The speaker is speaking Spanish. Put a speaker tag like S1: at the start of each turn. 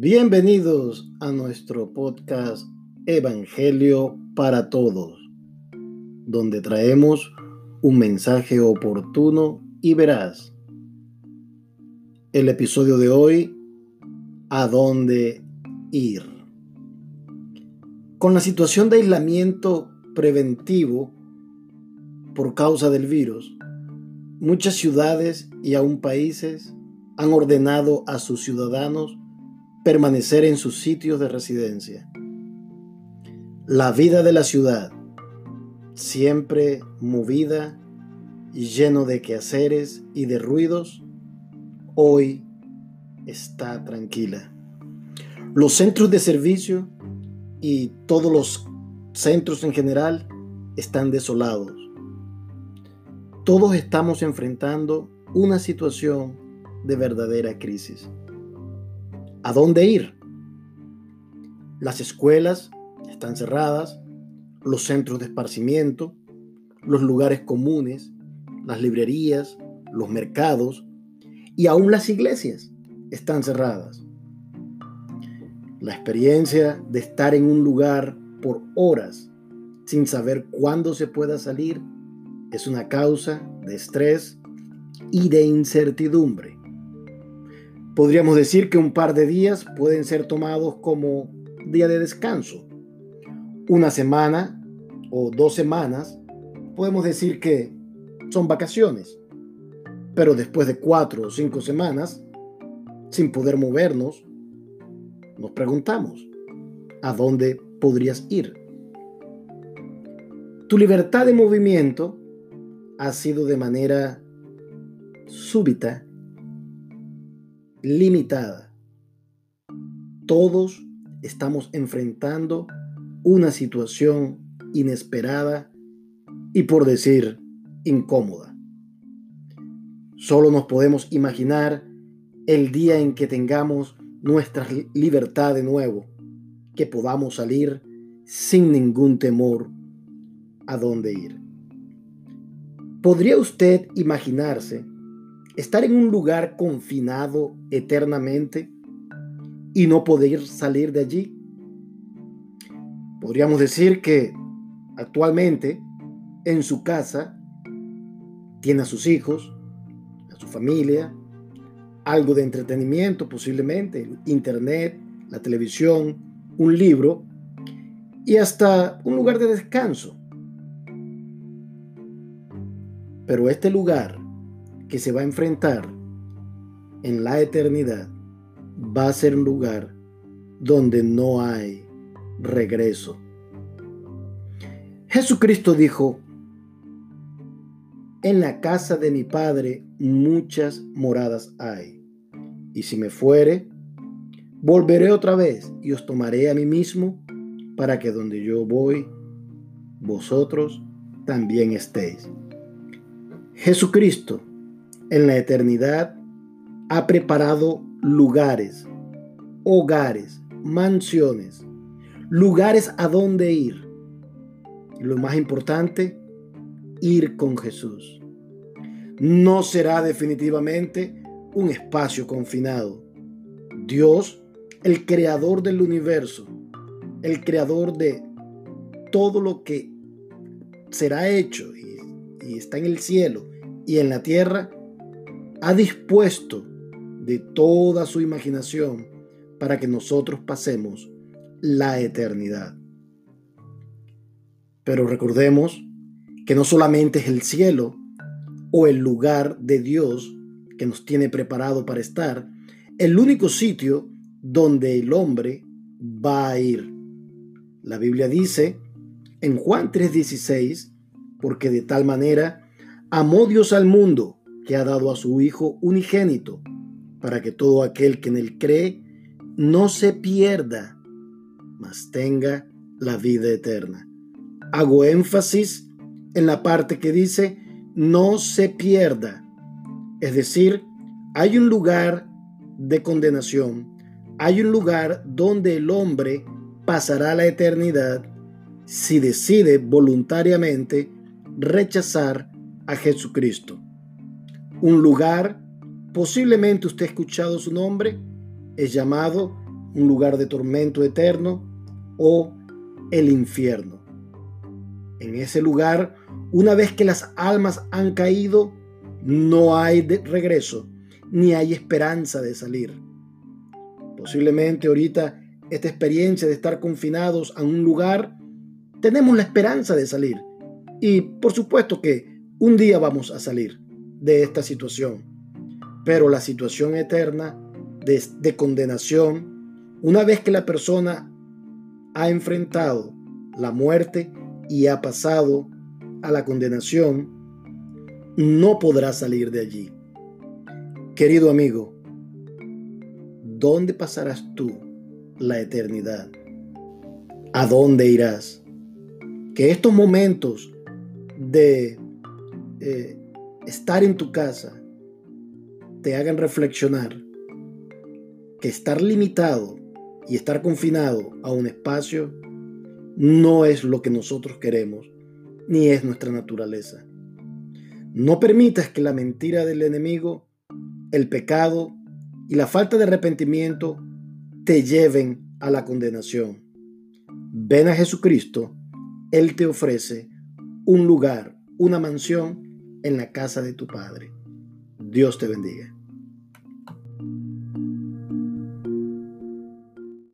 S1: Bienvenidos a nuestro podcast Evangelio para Todos, donde traemos un mensaje oportuno y veraz. El episodio de hoy, ¿a dónde ir? Con la situación de aislamiento preventivo por causa del virus, muchas ciudades y aún países han ordenado a sus ciudadanos permanecer en sus sitios de residencia. La vida de la ciudad, siempre movida y lleno de quehaceres y de ruidos, hoy está tranquila. Los centros de servicio y todos los centros en general están desolados. Todos estamos enfrentando una situación de verdadera crisis. ¿A dónde ir? Las escuelas están cerradas, los centros de esparcimiento, los lugares comunes, las librerías, los mercados y aún las iglesias están cerradas. La experiencia de estar en un lugar por horas sin saber cuándo se pueda salir es una causa de estrés y de incertidumbre. Podríamos decir que un par de días pueden ser tomados como día de descanso. Una semana o dos semanas podemos decir que son vacaciones. Pero después de cuatro o cinco semanas, sin poder movernos, nos preguntamos, ¿a dónde podrías ir? Tu libertad de movimiento ha sido de manera súbita limitada. Todos estamos enfrentando una situación inesperada y por decir incómoda. Solo nos podemos imaginar el día en que tengamos nuestra libertad de nuevo, que podamos salir sin ningún temor a dónde ir. ¿Podría usted imaginarse estar en un lugar confinado eternamente y no poder salir de allí. Podríamos decir que actualmente en su casa tiene a sus hijos, a su familia, algo de entretenimiento posiblemente, internet, la televisión, un libro y hasta un lugar de descanso. Pero este lugar que se va a enfrentar en la eternidad va a ser un lugar donde no hay regreso. Jesucristo dijo, en la casa de mi Padre muchas moradas hay, y si me fuere, volveré otra vez y os tomaré a mí mismo para que donde yo voy, vosotros también estéis. Jesucristo en la eternidad ha preparado lugares, hogares, mansiones, lugares a donde ir. lo más importante, ir con Jesús. No será definitivamente un espacio confinado. Dios, el creador del universo, el creador de todo lo que será hecho y, y está en el cielo y en la tierra, ha dispuesto de toda su imaginación para que nosotros pasemos la eternidad. Pero recordemos que no solamente es el cielo o el lugar de Dios que nos tiene preparado para estar, el único sitio donde el hombre va a ir. La Biblia dice en Juan 3:16, porque de tal manera amó Dios al mundo que ha dado a su Hijo unigénito, para que todo aquel que en él cree no se pierda, mas tenga la vida eterna. Hago énfasis en la parte que dice no se pierda. Es decir, hay un lugar de condenación, hay un lugar donde el hombre pasará la eternidad si decide voluntariamente rechazar a Jesucristo un lugar, posiblemente usted ha escuchado su nombre, es llamado un lugar de tormento eterno o el infierno. En ese lugar, una vez que las almas han caído, no hay regreso, ni hay esperanza de salir. Posiblemente ahorita esta experiencia de estar confinados a un lugar, tenemos la esperanza de salir. Y por supuesto que un día vamos a salir de esta situación. Pero la situación eterna de, de condenación, una vez que la persona ha enfrentado la muerte y ha pasado a la condenación, no podrá salir de allí. Querido amigo, ¿dónde pasarás tú la eternidad? ¿A dónde irás? Que estos momentos de eh, estar en tu casa te hagan reflexionar que estar limitado y estar confinado a un espacio no es lo que nosotros queremos, ni es nuestra naturaleza. No permitas que la mentira del enemigo, el pecado y la falta de arrepentimiento te lleven a la condenación. Ven a Jesucristo, Él te ofrece un lugar, una mansión en la casa de tu Padre. Dios te bendiga.